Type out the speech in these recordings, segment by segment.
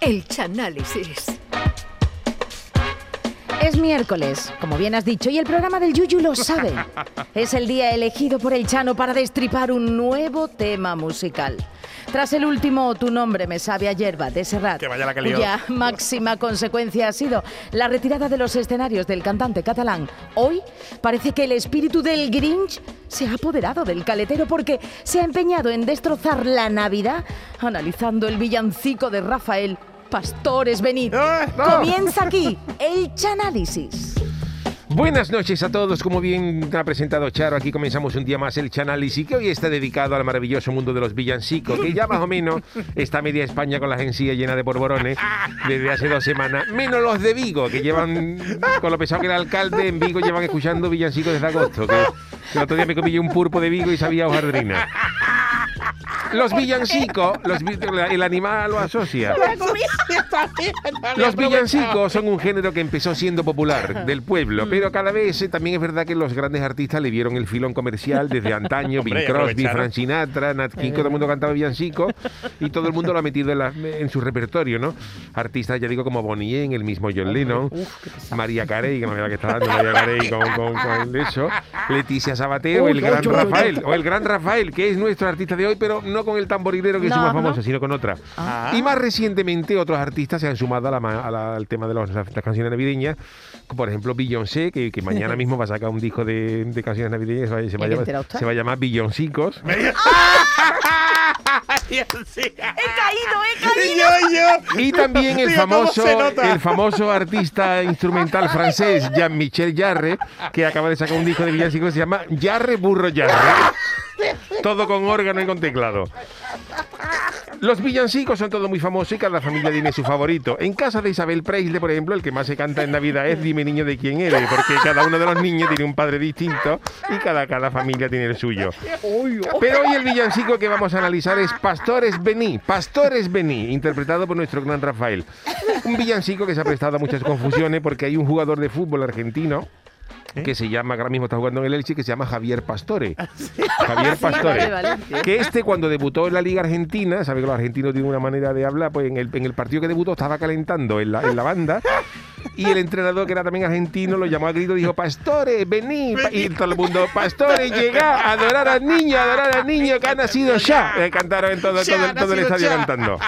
El Chanálisis. Es miércoles, como bien has dicho, y el programa del Yuyu lo sabe. Es el día elegido por el Chano para destripar un nuevo tema musical. Tras el último Tu nombre me sabe a hierba de Serrat, Que vaya la cuya máxima consecuencia ha sido la retirada de los escenarios del cantante catalán, hoy parece que el espíritu del Grinch se ha apoderado del caletero porque se ha empeñado en destrozar la Navidad analizando el villancico de Rafael. Pastores, venid. ¡Ah, no! Comienza aquí el Chanálisis. Buenas noches a todos, como bien ha presentado Charo, aquí comenzamos un día más el Chanálisis que hoy está dedicado al maravilloso mundo de los villancicos, que ya más o menos está media España con la agencia llena de porborones desde hace dos semanas, menos los de Vigo, que llevan, con lo pesado que era el alcalde, en Vigo llevan escuchando villancicos desde agosto, que, que el otro día me comí un pulpo de Vigo y sabía hojardrina. Los villancicos, los el animal lo asocia. Los villancicos son un género que empezó siendo popular del pueblo, pero cada vez eh, también es verdad que los grandes artistas le vieron el filón comercial desde antaño, Bing Hombre, Crosby. Frank Sinatra, Nat King, todo el mundo cantaba villancicos y todo el mundo lo ha metido en, la- en su repertorio, ¿no? Artistas, ya digo, como Bonnie M, el mismo John Lennon, María Carey, que no me da que está dando María Carey con, con- con eso, Leticia Sabater o el gran Rafael, o el gran Rafael, que es nuestro artista de hoy, pero no con el tamborilero que es No, su más no. famoso, sino con otra. Ah. Y más recientemente otros artistas se han sumado a la a la- al tema de los- las canciones navideñas, como por ejemplo Beyoncé, que, que mañana mismo va a sacar un disco de, de canciones navideñas, se va, se va se va a llamar Billoncicos. He caído, he caído. yo, yo. Y también el Digo, ¿cómo famoso, el famoso artista instrumental francés Jean-Michel Jarre, que acaba de sacar un disco de villancicos que se llama Jarre Burro Jarre. Todo con órgano y con teclado. Los villancicos son todos muy famosos y cada familia tiene su favorito. En casa de Isabel Preisle, por ejemplo, el que más se canta en Navidad es Dime niño de quién eres, porque cada uno de los niños tiene un padre distinto y cada, cada familia tiene el suyo. Pero hoy el villancico que vamos a analizar es Pastores Bení, Pastores Bení, interpretado por nuestro gran Rafael. Un villancico que se ha prestado a muchas confusiones porque hay un jugador de fútbol argentino que se llama, ahora mismo está jugando en el Elche, que se llama Javier Pastore. Javier Pastore. vale, vale. Que este cuando debutó en la Liga Argentina, sabe que los argentinos tienen una manera de hablar, pues en el, en el partido que debutó estaba calentando en la, en la banda y el entrenador, que era también argentino, lo llamó a grito y dijo, Pastore, vení. Y todo el mundo, Pastore, llega adorar al niño, adorar al niño que ha nacido ya. Eh, cantaron en todo, todo, todo el estadio ya. cantando.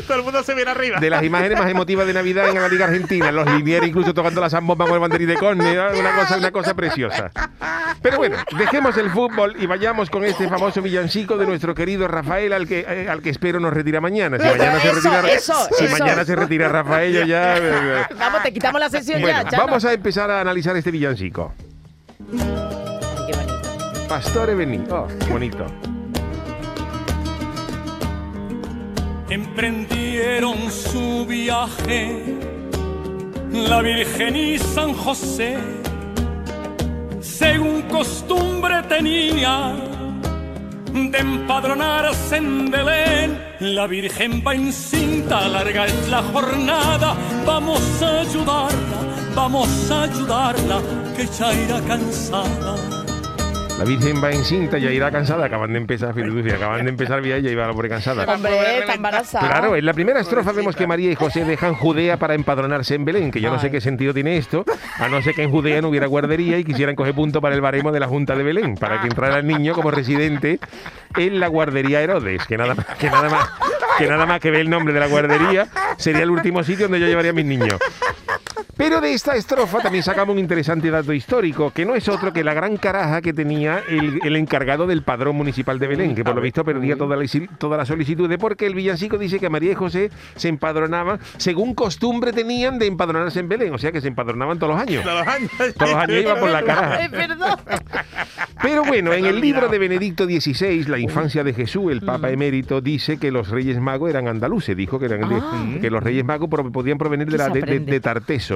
Todo el mundo se viene arriba. De las imágenes más emotivas de Navidad en la Liga Argentina. Los linieros incluso tocando la zambomba con el banderín de córner. Una cosa, una cosa preciosa. Pero bueno, dejemos el fútbol y vayamos con este famoso villancico de nuestro querido Rafael, al que, eh, al que espero nos retira mañana. Si mañana se Eso, retira, eso, si eso. mañana se retira Rafael, yo ya... eh, Vamos, te quitamos la sesión Bueno, ya, Chano. vamos a empezar a analizar este villancico. Ay, qué bonito. Pastore Bení. Oh, bonito. Emprendieron su viaje la Virgen y San José, según costumbre tenía de empadronarse en Belén. La Virgen va encinta, larga es la jornada, vamos a ayudarla, vamos a ayudarla, que ya irá cansada. La Virgen va encinta, ya irá cansada. Acaban de empezar, acaban de empezar ya y iba la pobre cansada. Hombre, está embarazada. Claro, en la primera estrofa vemos que María y José dejan Judea para empadronarse en Belén, que yo no sé qué sentido tiene esto, a no ser que en Judea no hubiera guardería y quisieran coger punto para el baremo de la Junta de Belén, para que entrara el niño como residente en la guardería Herodes, que nada más que nada más que nada más que ve el nombre de la guardería sería el último sitio donde yo llevaría a mis niños. Pero de esta estrofa también sacamos un interesante dato histórico, que no es otro que la gran caraja que tenía el, el encargado del padrón municipal de Belén, que por lo visto perdía toda la, isi- toda la solicitud, porque el villancico dice que María y José se empadronaban según costumbre tenían de empadronarse en Belén, o sea que se empadronaban todos los años. Todos los años. Todos los años iban por la caraja. Pero bueno, en el libro de Benedicto XVI, La infancia de Jesús, el Papa emérito dice que los Reyes Magos eran andaluces. Dijo que, eran de- Ah. que los Reyes Magos podían provenir de, ¿Qué la, de, de- aprende?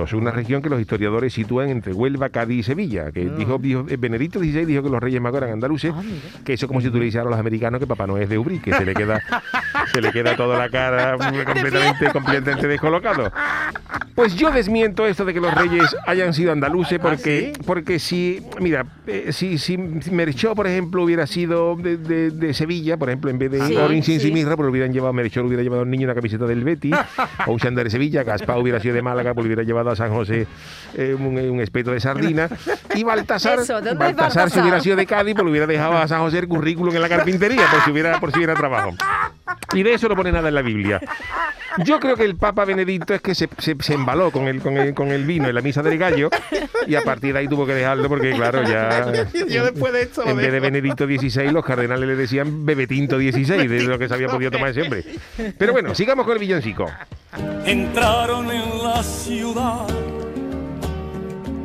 Tartesos, una región que los historiadores sitúan entre Huelva, Cádiz y Sevilla. Que dijo, dijo- eh, Benedicto XVI dijo que los Reyes Magos eran andaluces, Ah, que eso como si tú le dijeras a los americanos que Papá Noel es de Ubrí, que se le queda, se le queda toda la cara completamente, completamente descolocado. Pues yo desmiento esto de que los reyes hayan sido andaluces porque, porque si, mira, eh, si, si Merchó, por ejemplo, hubiera sido de, de- de Sevilla, por ejemplo, en vez de Sí, Orange y sí. Mirra, pues hubieran llevado, Merchó hubiera llevado a un niño una camiseta del Betis, o un chándal de Sevilla, Gaspar hubiera sido de Málaga, pues hubiera llevado a San José eh, un, un espeto de sardina, y Baltasar, Eso, ¿dónde es Baltasar, si Baltasar? hubiera sido de Cádiz, pues le hubiera dejado a San José el currículum en la carpintería, por si hubiera, por si hubiera trabajo. Y de eso no pone nada en la Biblia. Yo creo que el Papa Benedicto es que se, se- se embaló con el, con, el, con el vino en la misa del gallo y a partir de ahí tuvo que dejarlo porque, claro, ya... Yo después de esto. En vez de. Benedicto XVI, los cardenales le decían Bebetinto XVI, de lo que se había podido tomar hombre. Pero bueno, sigamos con el villancico. entraron en la ciudad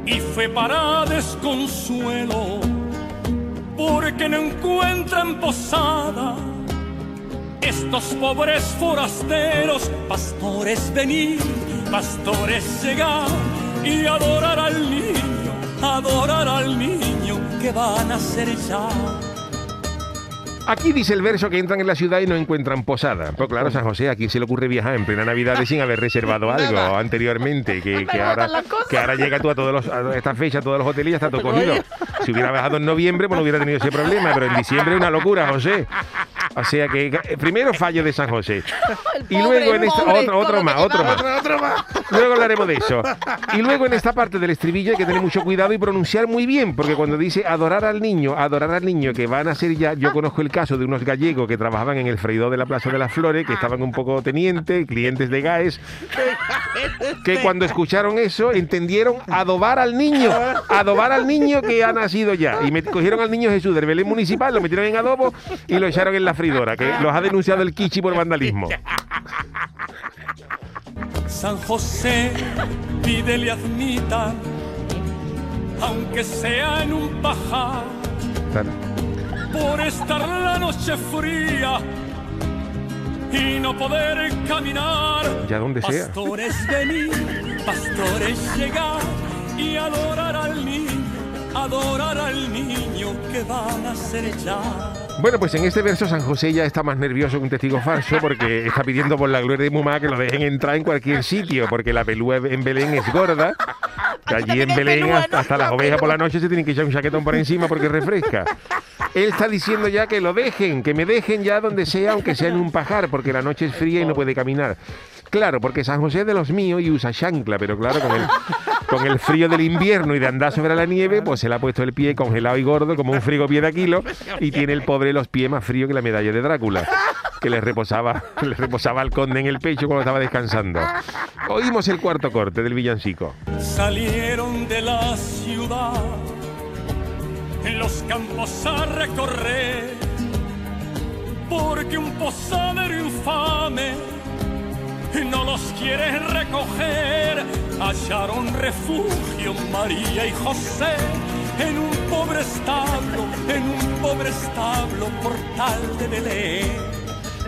y fue para desconsuelo porque no encuentran posada estos pobres forasteros pastores venir pastores llegar y adorar al niño adorar al niño que van a ser ya Aquí dice el verso que entran en la ciudad y no encuentran posada. Pues claro, San José, ¿a quién se le ocurre viajar en plena Navidad sin haber reservado algo anteriormente? Que, que ahora, que ahora llega tú a, todos los, a esta fecha, a todos los hoteles y ya está todo cogido. Si hubiera bajado en noviembre, pues no hubiera tenido ese problema, pero en diciembre es una locura, José. O sea que eh, primero fallo de San José. Y luego en esta, otro, otro más, otro más. Otro, otro más. Luego hablaremos de eso. Y luego en esta parte del estribillo hay que tener mucho cuidado y pronunciar muy bien, porque cuando dice adorar al niño, adorar al niño que van a ser ya, yo conozco el caso de unos gallegos que trabajaban en el freidor de la Plaza de las Flores, que estaban un poco tenientes, clientes de GAES, que cuando escucharon eso entendieron adobar al niño, adobar al niño que ha nacido ya. Y me cogieron al niño Jesús del Belén Municipal, lo metieron en adobo y lo echaron en la que los ha denunciado el Kichi por vandalismo. San José, pídele admitan, aunque sea en un pajar, por estar la noche fría y no poder caminar. Ya donde sea. Pastores venir, pastores llegar y adorar al niño, adorar al niño que van a ser ya. Bueno, pues en este verso San José ya está más nervioso que un testigo falso porque está pidiendo por la gloria de Mumá que lo dejen entrar en cualquier sitio porque la pelúa en Belén es gorda. Que allí en Belén hasta, las La ovejas por la noche se tienen que echar un chaquetón por encima porque refresca. Él está diciendo ya que lo dejen, que me dejen ya donde sea, aunque sea en un pajar, porque la noche es fría y no puede caminar. Claro, porque San José es de los míos y usa chancla, pero claro, con el, con el frío del invierno y de andar sobre la nieve, pues se le ha puesto el pie congelado y gordo como un frigo pie de kilo y tiene el pobre los pies más fríos que la medalla de Drácula, que le reposaba, le reposaba al conde en el pecho cuando estaba descansando. Oímos el cuarto corte del villancico. salieron de la ciudad en los campos a recorrer porque un posadero infame no los quiere recoger hallaron refugio María y José en un pobre establo en un pobre establo portal de Belén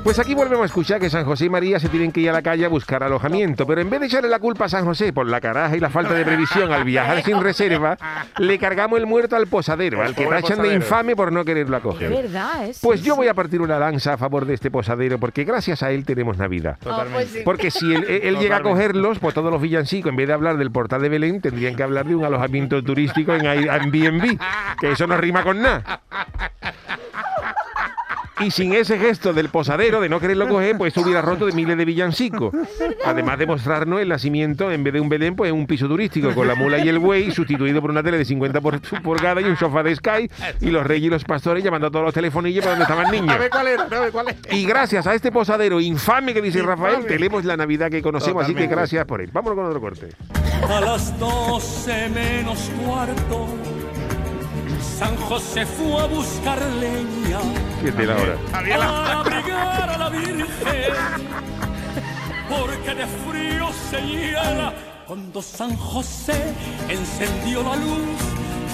Pues aquí volvemos a escuchar que San José y María se tienen que ir a la calle a buscar alojamiento, pero en vez de echarle la culpa a San José por la caraja y la falta de previsión al viajar sin reserva, le cargamos el muerto al posadero, al que tachan de infame por no quererlo Es acoger. verdad, es. Pues yo voy a partir una lanza a favor de este posadero, porque gracias a él tenemos Navidad. Totalmente. Porque si él, él llega a cogerlos, pues todos los villancicos, en vez de hablar del portal de Belén, tendrían que hablar de un alojamiento turístico en Airbnb, que eso no rima con nada. Y sin ese gesto del posadero de no quererlo coger, pues esto hubiera roto de miles de villancicos. Además de mostrarnos el nacimiento, en vez de un Belén, pues un piso turístico con la mula y el buey, sustituido por una tele de 50 por- pulgadas y un sofá de Sky, y los reyes y los pastores llamando a todos los telefonillos para donde estaban niños. A ver cuál era, a ver cuál es. Y gracias a este posadero infame que dice Infame. Rafael, tenemos la Navidad que conocemos, así que gracias por él. Vámonos con otro corte. A las doce menos cuarto, San José fue a buscar leña Siete la hora. Para abrigar a la Virgen, porque de frío se hiela. Cuando San José encendió la luz,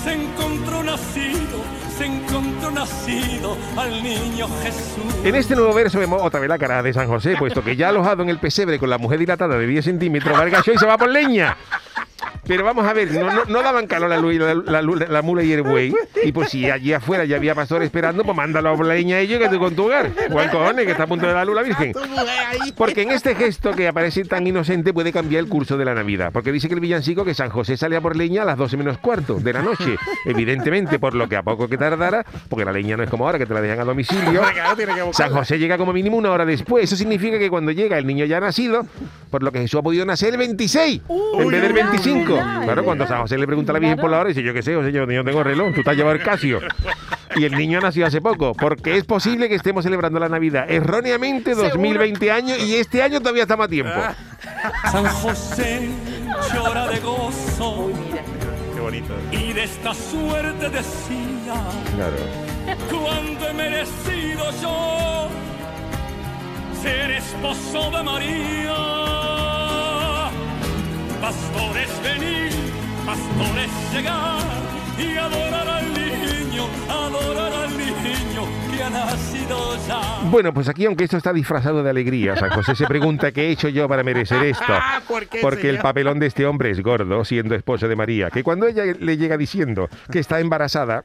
se encontró nacido, se encontró nacido al niño Jesús. En este nuevo verso vemos otra vez la cara de San José, puesto que ya alojado en el pesebre con la mujer dilatada de 10 centímetros, va el gacho y se va por leña. Pero vamos a ver, no, no, no daban calor la, lu- la, la lu- la mula y el buey. Y pues si allí afuera ya había pastor esperando, pues mándalo a la leña a ellos que tú con tu hogar. Juan cojones, que está a punto de la luz la Virgen. Ahí. Porque en este gesto que aparece tan inocente puede cambiar el curso de la Navidad. Porque dice que el villancico que San José sale a por leña a las 12 menos cuarto de la noche. Evidentemente, por lo que a poco que tardara, porque la leña no es como ahora que te la dejan a domicilio. San José llega como mínimo una hora después. Eso significa que cuando llega el niño ya ha nacido, por lo que Jesús ha podido nacer el 26 en vez del verdad, 25. Claro, cuando. San José le pregunta a la Virgen por la hora, dice yo qué sé, José, yo, yo tengo reloj, tú te has llevado el Casio. Y el niño ha nacido hace poco, porque es posible que estemos celebrando la Navidad erróneamente 2020 años y este año todavía estamos a tiempo. San José llora de gozo Qué bonito. y de esta suerte decía, Claro. cuánto he merecido yo ser esposo de María. Pastores venir, pastores llegar y adorar al niño, adorar al niño que ha nacido ya. Bueno, pues aquí, aunque esto está disfrazado de alegría, San José se pregunta qué he hecho yo para merecer esto. Ah, ¿por qué, Porque el papelón de este hombre es gordo, siendo esposo de María. Que cuando ella le llega diciendo que está embarazada,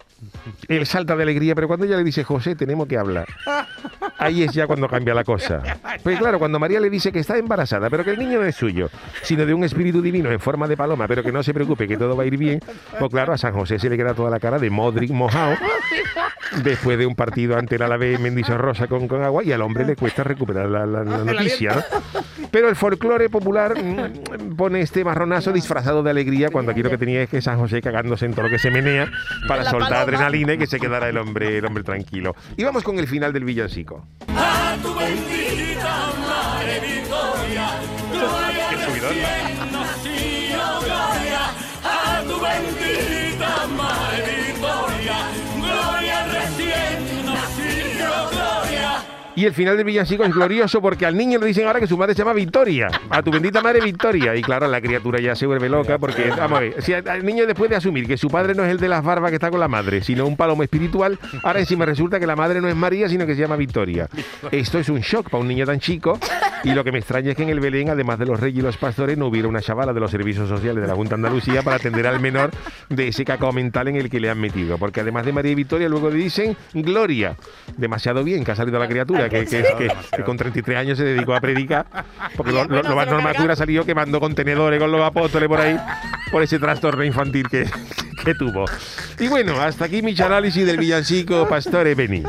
él salta de alegría, pero cuando ella le dice, José, tenemos que hablar. Ahí es ya cuando cambia la cosa. Pues claro, cuando María le dice que está embarazada, pero que el niño no es suyo, sino de un espíritu divino en forma de paloma, pero que no se preocupe, que todo va a ir bien, pues claro, a San José se le queda toda la cara de Modric mojado después de un partido ante el Alavés Rosa con, con agua y al hombre le cuesta recuperar la, la- la noticia. ¿no? Pero el folclore popular mm, pone este marronazo disfrazado de alegría cuando aquí lo que tenía es que San José cagándose en todo lo que se menea para soltar paloma. adrenalina y que se quedara el hombre, el hombre tranquilo. Y vamos con el final del villancico. A Y el final del villancico es glorioso porque al niño le dicen ahora que su madre se llama Victoria. A tu bendita madre Victoria. Y claro, la criatura ya se vuelve loca porque, vamos a ver, si al niño después de asumir que su padre no es el de las barbas que está con la madre, sino un palomo espiritual, ahora encima resulta que la madre no es María, sino que se llama Victoria. Esto es un shock para un niño tan chico. Y lo que me extraña es que en el Belén, además de los reyes y los pastores, no hubiera una chavala de los servicios sociales de la Junta de Andalucía para atender al menor de ese cacao mental en el que le han metido. Porque además de María y Victoria, luego le dicen Gloria. Demasiado bien que ha salido la criatura, que, que- que- que con 33 años se dedicó a predicar. Porque lo, lo- lo más normal que hubiera salido quemando contenedores con los apóstoles por ahí, por ese trastorno infantil que, que tuvo. Y bueno, hasta aquí mi análisis del villancico Pastore Beni.